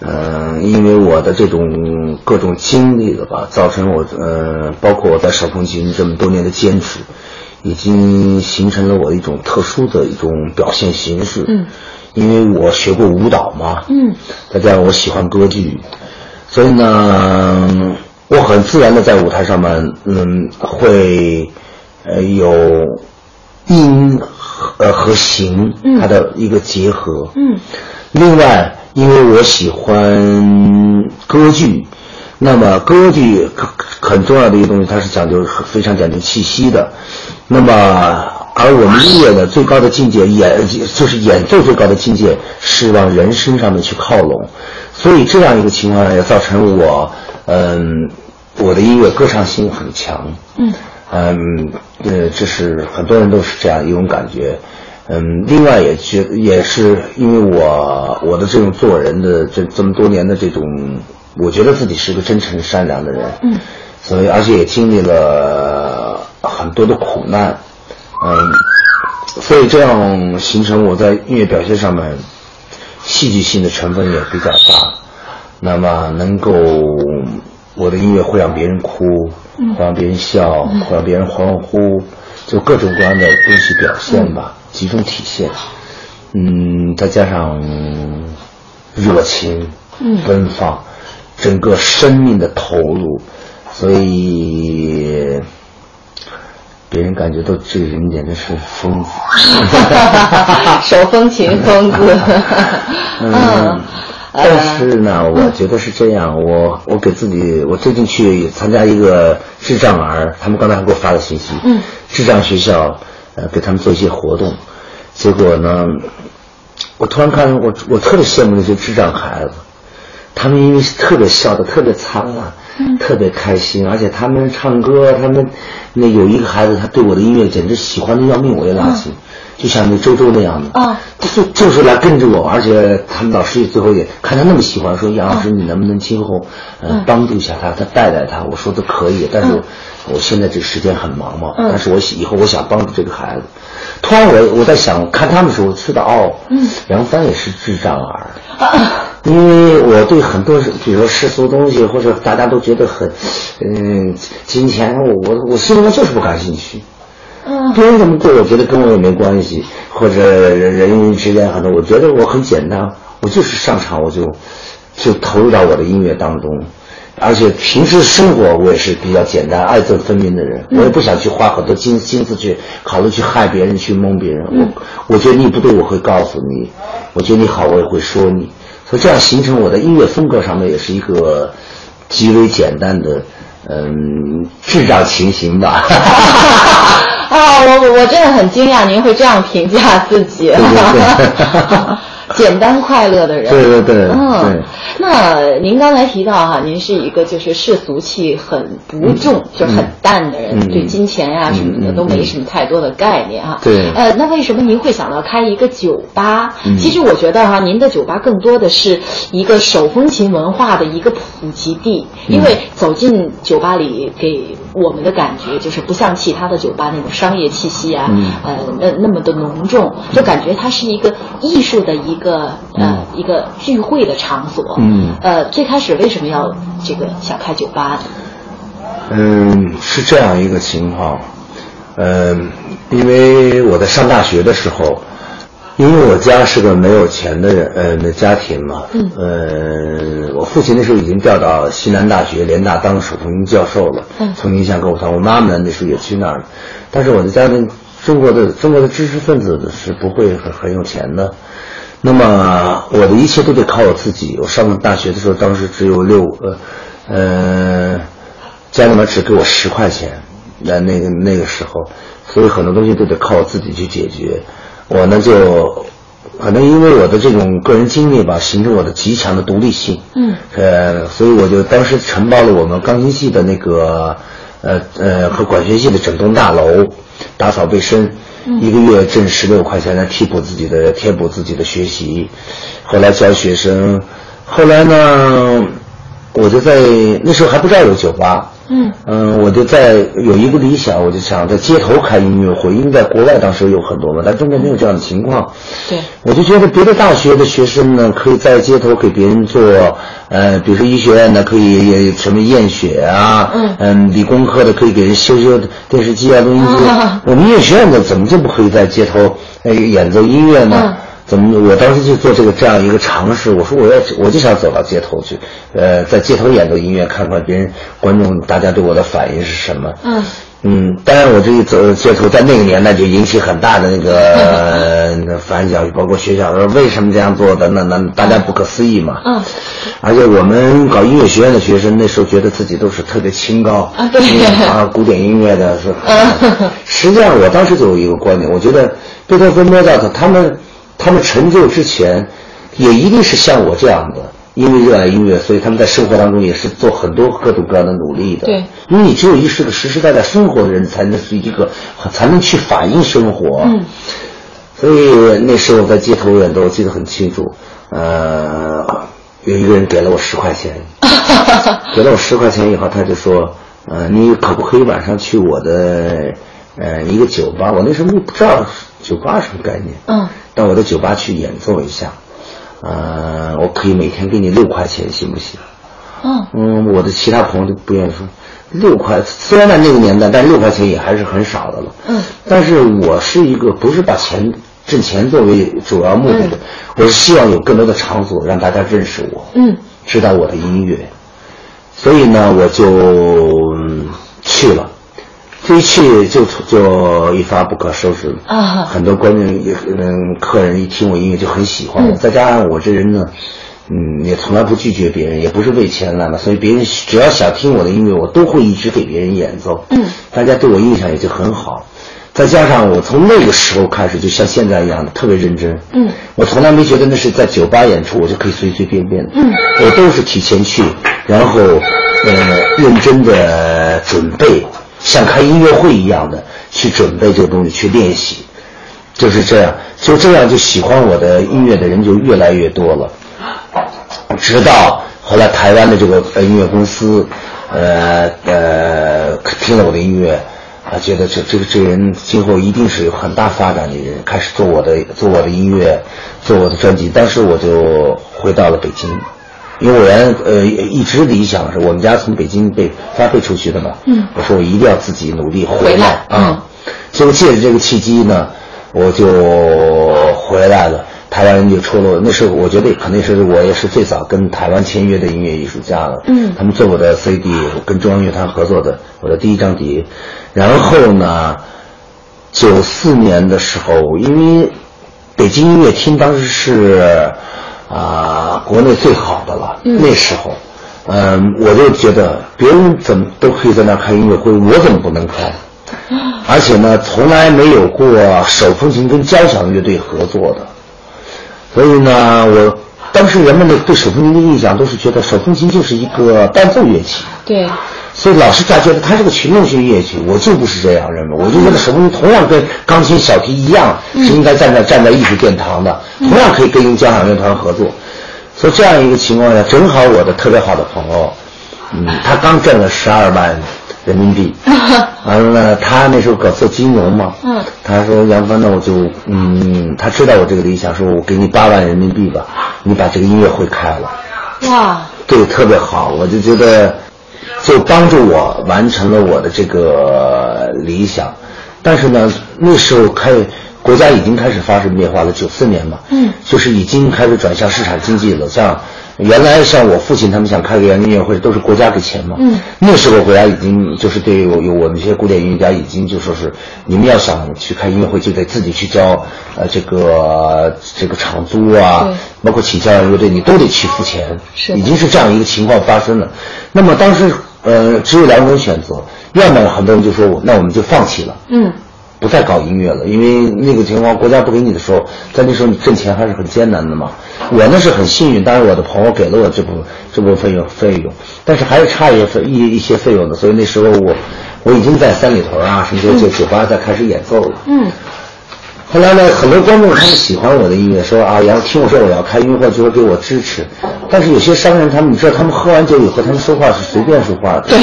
嗯，因为我的这种各种经历了吧，造成我呃，包括我在手风琴这么多年的坚持，已经形成了我一种特殊的一种表现形式。嗯，因为我学过舞蹈嘛。嗯，再加上我喜欢歌剧，所以呢，我很自然的在舞台上面，嗯，会呃有音呃和形它的一个结合。嗯，另外。因为我喜欢歌剧，那么歌剧很重要的一个东西，它是讲究非常讲究气息的。那么，而我们音乐的最高的境界，演就是演奏最高的境界，是往人身上面去靠拢。所以这样一个情况也造成我，嗯，我的音乐歌唱性很强。嗯，嗯，呃，这是很多人都是这样一种感觉。嗯，另外也觉也是因为我我的这种做人的这这么多年的这种，我觉得自己是个真诚善良的人，嗯，所以而且也经历了很多的苦难，嗯，所以这样形成我在音乐表现上面戏剧性的成分也比较大，那么能够我的音乐会让别人哭，会让别人笑，会让别人欢呼，就各种各样的东西表现吧。集中体现，嗯，再加上热情、奔放，整个生命的投入，所以别人感觉到这个人简直是疯子，手风琴疯子。嗯，但是呢，我觉得是这样，我我给自己，我最近去参加一个智障儿，他们刚才还给我发了信息，嗯，智障学校。呃，给他们做一些活动，结果呢，我突然看，我我特别羡慕那些智障孩子，他们因为特别笑的特别灿烂，特别开心，而且他们唱歌，他们那有一个孩子，他对我的音乐简直喜欢的要命，我也拉琴。就像那周周那样的。啊，就就是来跟着我，而且他们老师最后也看他那么喜欢，说杨老师你能不能今后呃帮助一下他，他带带他？我说都可以，但是我现在这个时间很忙嘛，但是我以后我想帮助这个孩子。突然我我在想看他们的时候，知道哦，杨帆也是智障儿，因为我对很多比如说世俗东西或者大家都觉得很嗯金钱，我我我心里面就是不感兴趣。别人怎么过，我觉得跟我也没关系，或者人之间很多，我觉得我很简单，我就是上场我就就投入到我的音乐当中，而且平时生活我也是比较简单、爱憎分明的人，我也不想去花很多心心思去考虑去害别人、去蒙别人。我我觉得你不对，我会告诉你；我觉得你好，我也会说你。所以这样形成我的音乐风格上面也是一个极为简单的，嗯，智障情形吧。啊，我我真的很惊讶，您会这样评价自己，简单快乐的人。对对对，嗯。那您刚才提到哈，您是一个就是世俗气很不重，就很淡的人，对金钱呀什么的都没什么太多的概念啊。对。呃，那为什么您会想到开一个酒吧？其实我觉得哈，您的酒吧更多的是一个手风琴文化的一个普及地，因为走进酒吧里给我们的感觉就是不像其他的酒吧那种商业气息啊，呃，那那么的浓重，就感觉它是一个艺术的一个呃一个聚会的场所。嗯，呃，最开始为什么要这个想开酒吧呢？嗯，是这样一个情况，嗯，因为我在上大学的时候，因为我家是个没有钱的人，呃，的家庭嘛，嗯，呃，我父亲那时候已经调到西南大学联大当首席教授了，嗯，从宁夏跟我谈，我妈妈那时候也去那儿，但是我的家庭，中国的中国的知识分子是不会很很有钱的。那么我的一切都得靠我自己。我上大学的时候，当时只有六呃，呃，家里面只给我十块钱，那那个那个时候，所以很多东西都得靠我自己去解决。我呢就，可能因为我的这种个人经历吧，形成我的极强的独立性。嗯。呃，所以我就当时承包了我们钢琴系的那个，呃呃和管弦系的整栋大楼，打扫卫生。一个月挣十六块钱来替补自己的填补自己的学习，后来教学生，后来呢，我就在那时候还不知道有酒吧，嗯。嗯，我就在有一个理想，我就想在街头开音乐会，因为在国外当时有很多嘛，但中国没有这样的情况，对，我就觉得别的大学的学生呢，可以在街头给别人做，呃，比如说医学院的可以什么验血啊，嗯。嗯，理工科的可以给人修修电视机啊、录音机，我们音乐学院的怎么就不可以在街头呃演奏音乐呢？怎么？我当时就做这个这样一个尝试。我说我要，我就想走到街头去，呃，在街头演奏音乐，看看别人观众大家对我的反应是什么。嗯嗯，当然我这一走街头，在那个年代就引起很大的那个呃 反响，包括学校说为什么这样做的，那那大家不可思议嘛。嗯，而且我们搞音乐学院的学生那时候觉得自己都是特别清高啊对 啊，古典音乐的是。嗯实际上我当时就有一个观点，我觉得贝多芬、莫扎特他们。他们成就之前，也一定是像我这样的，因为热爱音乐，所以他们在生活当中也是做很多各种各样的努力的。对，因为你只有一是个实实在在生活的人，才能是一个才能去反映生活。嗯，所以那时候在街头演奏，我记得很清楚。呃，有一个人给了我十块钱，给了我十块钱以后，他就说：“呃，你可不可以晚上去我的呃一个酒吧？我那时候不知道酒吧什么概念。”嗯。到我的酒吧去演奏一下，呃，我可以每天给你六块钱，行不行？嗯嗯，我的其他朋友都不愿意说六块，虽然在那个年代，但六块钱也还是很少的了。嗯，但是我是一个不是把钱挣钱作为主要目的的，我是希望有更多的场所让大家认识我，嗯，知道我的音乐，所以呢，我就去了。这一去就就一发不可收拾了啊！很多观众也嗯，客人一听我音乐就很喜欢我，再加上我这人呢，嗯，也从来不拒绝别人，也不是为钱来的，所以别人只要想听我的音乐，我都会一直给别人演奏。嗯，大家对我印象也就很好。再加上我从那个时候开始，就像现在一样的特别认真。嗯，我从来没觉得那是在酒吧演出，我就可以随随便便的。嗯，我都是提前去，然后呃认真的准备，像开音乐会一样的去准备这个东西，去练习，就是这样，就这样就喜欢我的音乐的人就越来越多了。直到后来台湾的这个音乐公司，呃呃听了我的音乐，啊觉得这这个这个人今后一定是有很大发展的人，开始做我的做我的音乐，做我的专辑。当时我就回到了北京，因为我原呃一直理想是我们家从北京被发配出去的嘛，嗯我说我一定要自己努力回来啊。嗯结果借着这个契机呢，我就回来了。台湾人就出了，那时候我觉得可能是我也是最早跟台湾签约的音乐艺术家了。嗯他们做我的 CD，我跟中央乐团合作的我的第一张碟。然后呢，九四年的时候，因为北京音乐厅当时是啊、国内最好的了，嗯。那时候，嗯，我就觉得别人怎么都可以在那儿开音乐会，我怎么不能开？而且呢，从来没有过手风琴跟交响乐队合作的，所以呢，我当时人们的对手风琴的印象都是觉得手风琴就是一个伴奏乐器，对，所以老师家觉得它是个群众性乐器，我就不是这样认为，我就觉得手风琴同样跟钢琴、小提一样，是应该站在站在艺术殿堂的，同样可以跟交响乐团合作。所以这样一个情况下，正好我的特别好的朋友，嗯，他刚挣了十二万人民币，完了呢，他那时候搞做金融嘛，嗯。他说杨帆，那我就嗯，他知道我这个理想，说我给你八万人民币吧，你把这个音乐会开了。哇，对，特别好，我就觉得就帮助我完成了我的这个理想。但是呢，那时候开国家已经开始发生变化了，九四年嘛，嗯就是已经开始转向市场经济了。像原来像我父亲他们想开个音乐会，都是国家给钱嘛，嗯那时候国家已经就是对有有我们这些古典音乐家已经就说是你们要想去开音乐会，就得自己去交呃这个这个场租啊，包括请交响乐队，你都得去付钱，是已经是这样一个情况发生了。那么当时呃只有两种选择，要么很多人就说我那我们就放弃了。嗯不再搞音乐了，因为那个情况国家不给你的时候，在那时候你挣钱还是很艰难的嘛。我呢是很幸运，当然我的朋友给了我这部这部分费用费用，但是还是差一些费一一些费用的，所以那时候我我已经在三里屯啊什么这些酒吧在开始演奏了。嗯后来呢，很多观众他们喜欢我的音乐，说啊，杨听我说我要开音乐会，就会给我支持。但是有些商人，他们你知道，他们喝完酒以后，他们说话是随便说话的。对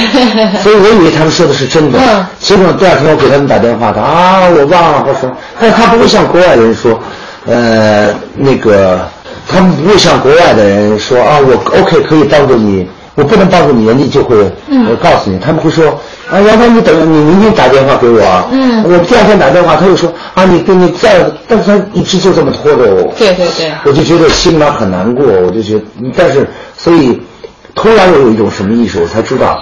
所以我以为他们说的是真的。嗯结果第二天我给他们打电话，他啊，我忘了或什么，但是他不会像国外的人说，呃，那个他们不会像国外的人说啊，我 OK 可以帮助你，我不能帮助你，人家就会嗯呃告诉你，他们会说啊，杨帆你等你明天打电话给我啊。嗯。我第二天打电话，他又说啊，你跟你再，但是他一直就这么拖着我。对对对。我就觉得心里面很难过，我就觉得，但是所以，突然我有一种什么意识，我才知道，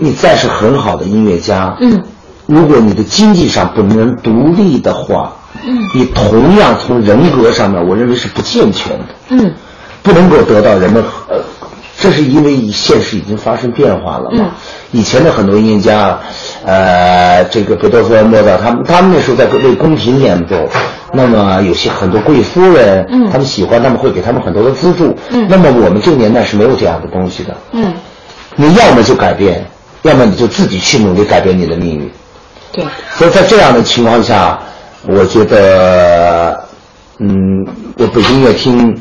你再是很好的音乐家，嗯，如果你的经济上不能独立的话，嗯，你同样从人格上面，我认为是不健全的，嗯。不能够得到人们呃，这是因为现实已经发生变化了嘛。嗯以前的很多音乐家，呃，这个贝多芬、莫扎特，他们他们那时候在为宫廷演奏，那么有些很多贵夫人，嗯他们喜欢，他们会给他们很多的资助。嗯那么我们这个年代是没有这样的东西的。嗯，你要么就改变，要么你就自己去努力改变你的命运。对，所以在这样的情况下，我觉得，嗯，我北京音乐厅，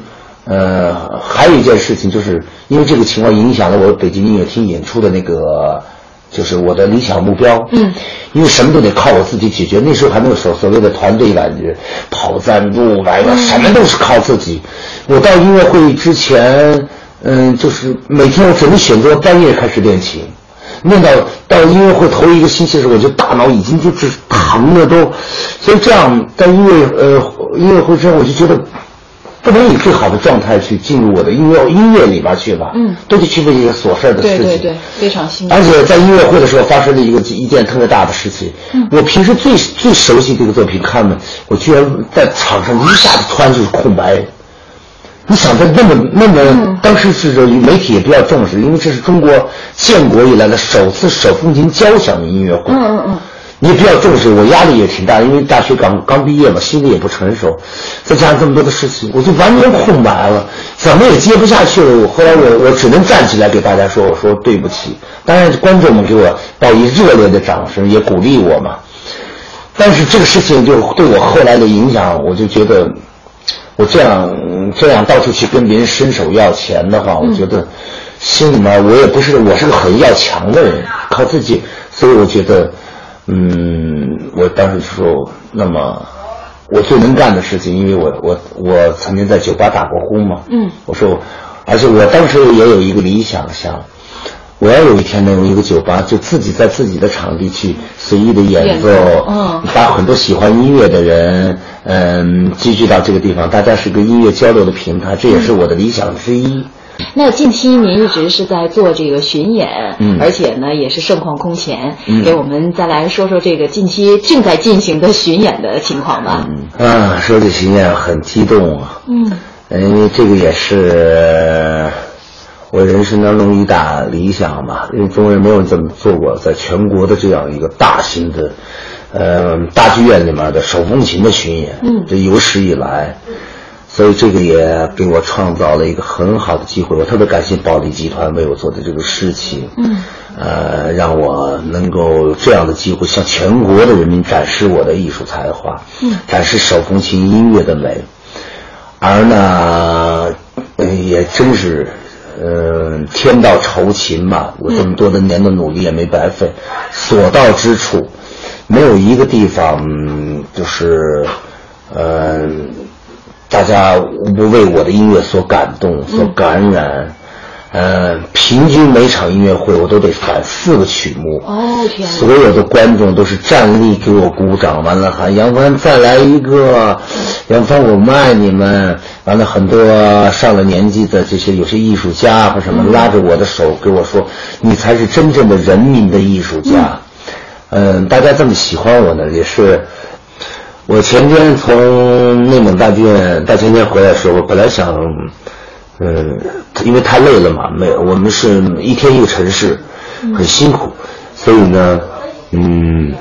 呃，还有一件事情，就是因为这个情况影响了我北京音乐厅演出的那个，就是我的理想目标。嗯，因为什么都得靠我自己解决，那时候还没有所所谓的团队感觉，跑赞助来的，什么都是靠自己。我到音乐会之前，嗯，就是每天我只能选择半夜开始练琴。练到到音乐会头一个星期的时候，我就大脑已经就是疼的都，所以这样在音乐呃音乐会之后，我就觉得不能以最好的状态去进入我的音乐音乐里边去吧，嗯都得去为这些琐事儿的事情。对对对，非常辛苦而。且在音乐会的时候发生了一个一件特别大的事情。嗯我平时最最熟悉这个作品看的，我居然在场上一下子突然就是空白。你想在那么那么，当时是这媒体也比较重视，因为这是中国建国以来的首次手风琴交响音乐会。嗯嗯嗯，你比较重视，我压力也挺大，因为大学刚刚毕业嘛，心里也不成熟，再加上这么多的事情，我就完全空白了，怎么也接不下去了。我后来我我只能站起来给大家说，我说对不起。当然观众们给我报以热烈的掌声，也鼓励我嘛。但是这个事情就对我后来的影响，我就觉得，我这样这样到处去跟别人伸手要钱的话，我觉得心里面我也不是我是个很要强的人，靠自己，所以我觉得。嗯，我当时说，那么我最能干的事情，因为我我我曾经在酒吧打过工嘛。嗯。我说，而且我当时也有一个理想，想我要有一天能有一个酒吧，就自己在自己的场地去随意的演奏，嗯，把很多喜欢音乐的人，嗯，聚集到这个地方，大家是个音乐交流的平台，这也是我的理想之一。那近期您一直是在做这个巡演，嗯，而且呢也是盛况空前，嗯，给我们再来说说这个近期正在进行的巡演的情况吧。嗯啊，说起巡演很激动啊，嗯，因为这个也是我人生当中一大理想吧，因为中国人没有这么做过，在全国的这样一个大型的，呃，大剧院里面的手风琴的巡演，嗯，这有史以来。所以这个也给我创造了一个很好的机会，我特别感谢保利集团为我做的这个事情，嗯，呃，让我能够有这样的机会向全国的人民展示我的艺术才华，嗯，展示手风琴音乐的美，而呢，也真是，呃，天道酬勤嘛，我这么多的年的努力也没白费，所到之处，没有一个地方就是，呃。大家无不为我的音乐所感动、所感染，呃，平均每场音乐会我都得反四个曲目。哦天！所有的观众都是站立给我鼓掌，完了喊杨帆再来一个，杨帆我们爱你们。完了很多上了年纪的这些有些艺术家或什么拉着我的手给我说，你才是真正的人民的艺术家。嗯，大家这么喜欢我呢，也是。我前天从内蒙大剧院大前天回来的时候，本来想，嗯，因为太累了嘛，没我们是一天一个城市，很辛苦，所以呢，嗯，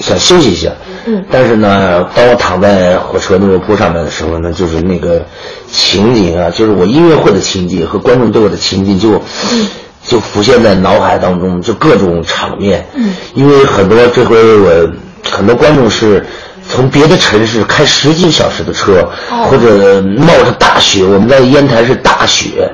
想休息一下。嗯。但是呢，当我躺在火车那个坡上面的时候呢，就是那个情景啊，就是我音乐会的情景和观众对我的情景就，就浮现在脑海当中，就各种场面。嗯。因为很多这回我很多观众是。从别的城市开十几个小时的车，或者冒着大雪，我们在烟台是大雪，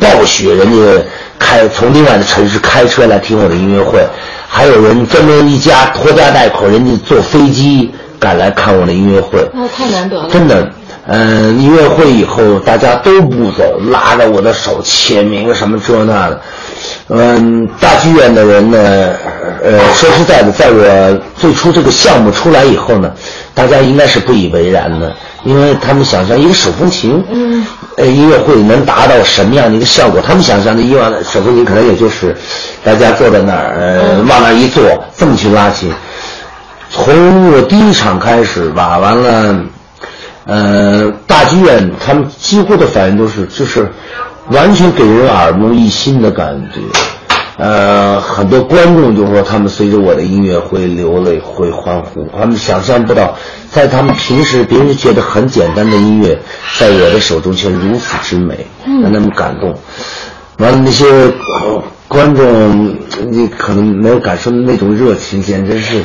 暴雪，人家开从另外的城市开车来听我的音乐会，还有人专门一家拖家带口，人家坐飞机赶来看我的音乐会，那太难得了。真的，嗯，音乐会以后大家都不走，拉着我的手签名什么这那的。嗯，大剧院的人呢，呃，说实在的，在我最初这个项目出来以后呢，大家应该是不以为然的，因为他们想象一个手风琴，嗯，呃，音乐会能达到什么样的一个效果？他们想象的以往的手风琴可能也就是大家坐在那儿，呃，往那一坐，这么去拉琴。从我第一场开始吧，完了，呃，大剧院他们几乎的反应都是就是。完全给人耳目一新的感觉，呃，很多观众就说他们随着我的音乐会流泪，会欢呼，他们想象不到，在他们平时别人觉得很简单的音乐，在我的手中却如此之美，让他们感动。完了那些观众，你可能没有感受那种热情，简直是。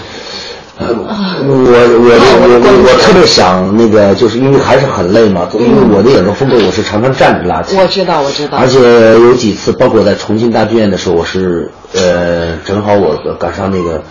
我我我我我特别想那个，就是因为还是很累嘛，因为我的演奏风格我是常常站着拉琴。我知道，我知道。而且有几次，包括在重庆大剧院的时候，我是呃，正好我赶上那个，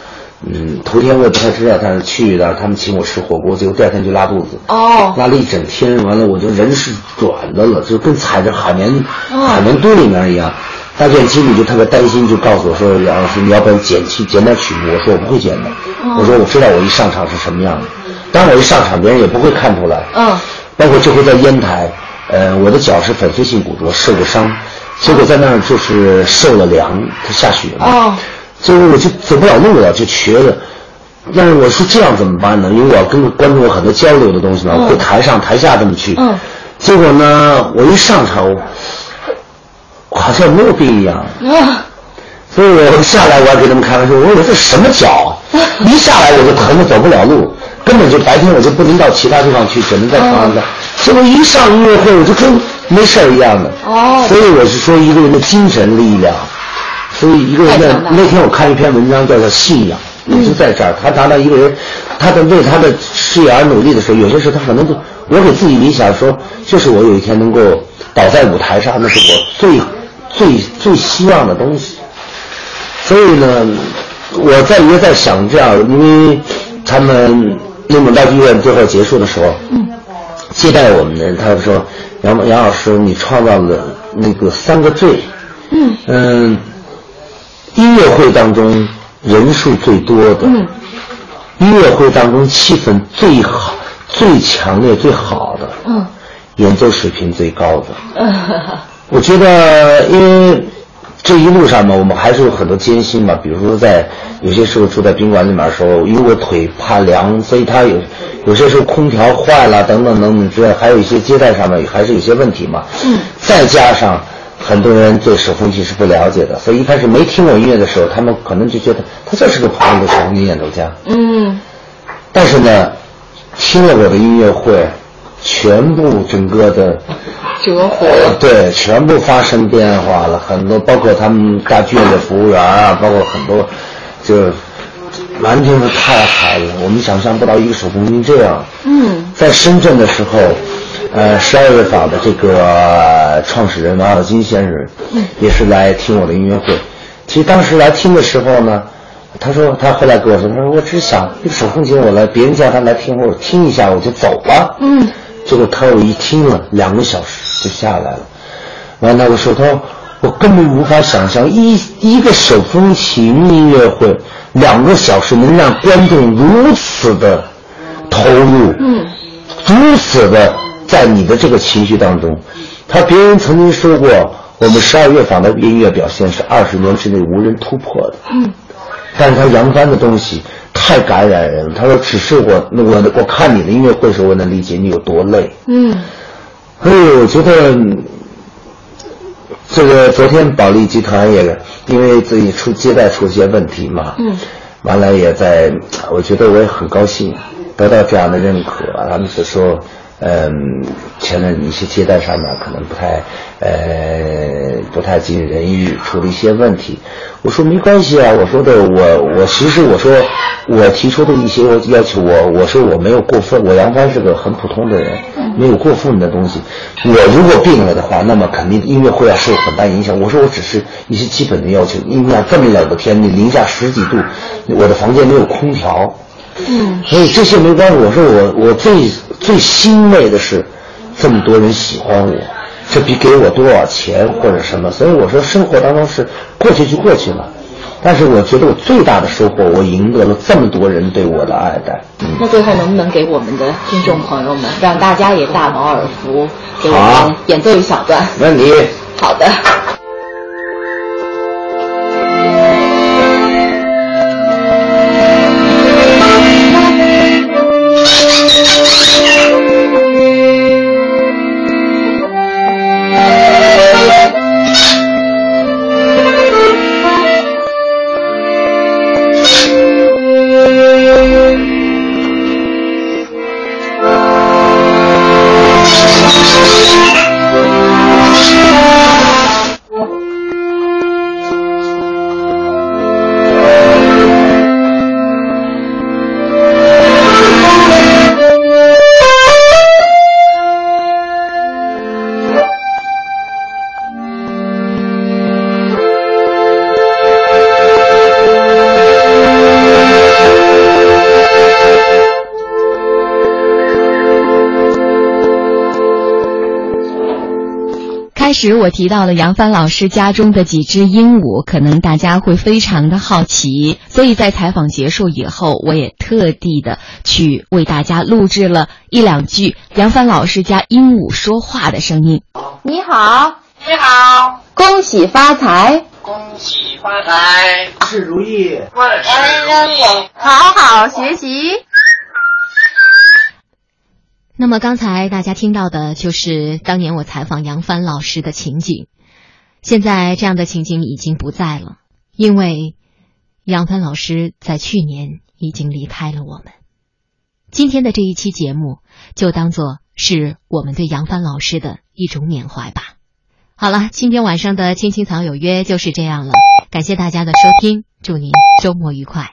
嗯，头天我也不太知道，但是去的，他们请我吃火锅，结果第二天就拉肚子。哦。拉了一整天，完了我就人是软的了，就跟踩着海绵海绵堆里面一样。大剧院经理就特别担心，就告诉我说：“杨老师，你要不要剪去剪点曲目？”我说：“我不会剪的。”我说：“我知道我一上场是什么样的，当然我一上场别人也不会看出来。”嗯。包括这回在烟台，呃，我的脚是粉碎性骨折，受过伤，结果在那儿就是受了凉，它下雪嘛。哦。最后我就走不了路了，就瘸了。但是我说这样怎么办呢？因为我要跟观众有很多交流的东西嘛，我会台上台下这么去。嗯。结果呢，我一上场。好像没有病一样，啊所以我下来我还给他们开玩笑，我说我这什么脚？一下来我就疼的走不了路，根本就白天我就不能到其他地方去，只能在床上待。结果一上音乐会，我就跟没事儿一样的。哦所以我是说一个人的精神力量，所以一个人的那天我看一篇文章叫做信仰，也就在这儿。他谈到一个人，他在为他的事业而努力的时候，有些时候他可能就我给自己理想说，就是我有一天能够倒在舞台上，那是我最最最希望的东西。所以呢，我在也在想这样，因为他们内蒙大剧院最后结束的时候，接待我们的人，他就说杨杨老师，你创造了那个三个最，嗯音乐会当中人数最多的，音乐会当中气氛最好、最强烈、最好的，嗯演奏水平最高的。我觉得，因为这一路上嘛，我们还是有很多艰辛嘛。比如说，在有些时候住在宾馆里面的时候，因为我腿怕凉，所以他有有些时候空调坏了等等等等之类，还有一些接待上面还是有些问题嘛。嗯。再加上很多人对手风琴是不了解的，所以一开始没听我音乐的时候，他们可能就觉得他就是个普通的手风琴演奏家。嗯但是呢，听了我的音乐会，全部整个的折火呃对，全部发生变化了，很多包括他们大剧院的服务员啊，包括很多，就完全是太好了，我们想象不到一个手风琴这样。嗯在深圳的时候，呃，十二月坊的这个呃创始人王小金先生，也是来听我的音乐会。其实当时来听的时候呢，他说他后来跟我说，他说我只想一个手风琴，我来别人叫他来听，我听一下我就走了。嗯，结果他我一听了两个小时就下来了。完了，我说他说我根本无法想象一一个手风琴音乐会两个小时能让观众如此的投入，嗯，如此的在你的这个情绪当中。他别人曾经说过，我们十二乐坊的音乐表现是二十年之内无人突破的。嗯，但是他扬帆的东西太感染人了。他说，只是我我我看你的音乐会时候，我能理解你有多累。嗯所以我觉得，嗯这个昨天保利集团也因为自己出接待出一些问题嘛，嗯，完了也在，我觉得我也很高兴得到这样的认可。他们是说，嗯，前面一些接待上面可能不太，呃，不太尽人意，出了一些问题。我说没关系啊，我说的我我其实我说我提出的一些要求，我我说我没有过分，我杨帆是个很普通的人，没有过分的东西。我如果病了的话，那么肯定音乐会要受很大影响。我说我只是一些基本的要求，你想这么冷的天，你零下十几度，我的房间没有空调，嗯所以这些没关系。我说我我最最欣慰的是，这么多人喜欢我，这比给我多少钱或者什么。所以我说生活当中是过去就过去了，但是我觉得我最大的收获，我赢得了这么多人对我的爱戴。嗯，那最后能不能给我们的听众朋友们，让大家也大饱耳福，给我好们演奏一小段？没问题。好的。开始我提到了杨帆老师家中的几只鹦鹉，可能大家会非常的好奇，所以在采访结束以后，我也特地的去为大家录制了一两句杨帆老师家鹦鹉说话的声音。你好，你好，恭喜发财，恭喜发财，万事如意。万事如意。好好学习。那么刚才大家听到的就是当年我采访杨帆老师的情景，现在这样的情景已经不在了，因为杨帆老师在去年已经离开了我们。今天的这一期节目，就当做是我们对杨帆老师的一种缅怀吧。好了，今天晚上的《青青草有约》就是这样了，感谢大家的收听，祝您周末愉快。